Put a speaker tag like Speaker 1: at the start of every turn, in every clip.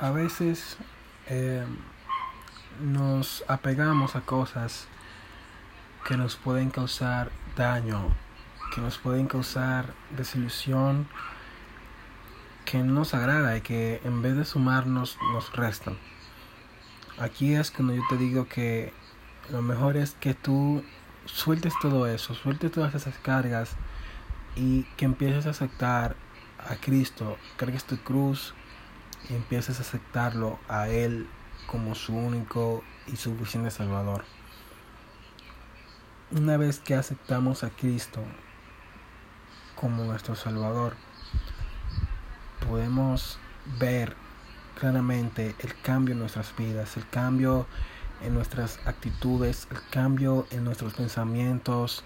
Speaker 1: a veces eh, nos apegamos a cosas que nos pueden causar daño, que nos pueden causar desilusión, que no nos agrada y que en vez de sumarnos nos restan. Aquí es cuando yo te digo que lo mejor es que tú sueltes todo eso, sueltes todas esas cargas y que empieces a aceptar a Cristo, cargues tu cruz y empieces a aceptarlo a Él como su único y suficiente Salvador. Una vez que aceptamos a Cristo como nuestro Salvador, podemos ver claramente el cambio en nuestras vidas, el cambio en nuestras actitudes, el cambio en nuestros pensamientos,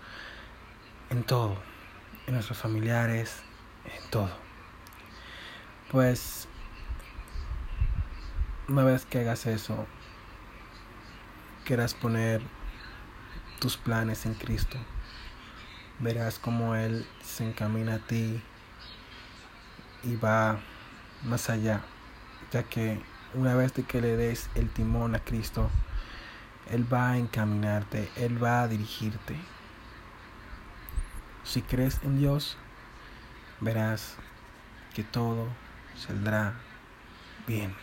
Speaker 1: en todo, en nuestros familiares, en todo. Pues una vez que hagas eso, quieras poner tus planes en Cristo, verás como Él se encamina a ti y va más allá, ya que una vez que le des el timón a Cristo, Él va a encaminarte, Él va a dirigirte. Si crees en Dios, verás que todo saldrá bien.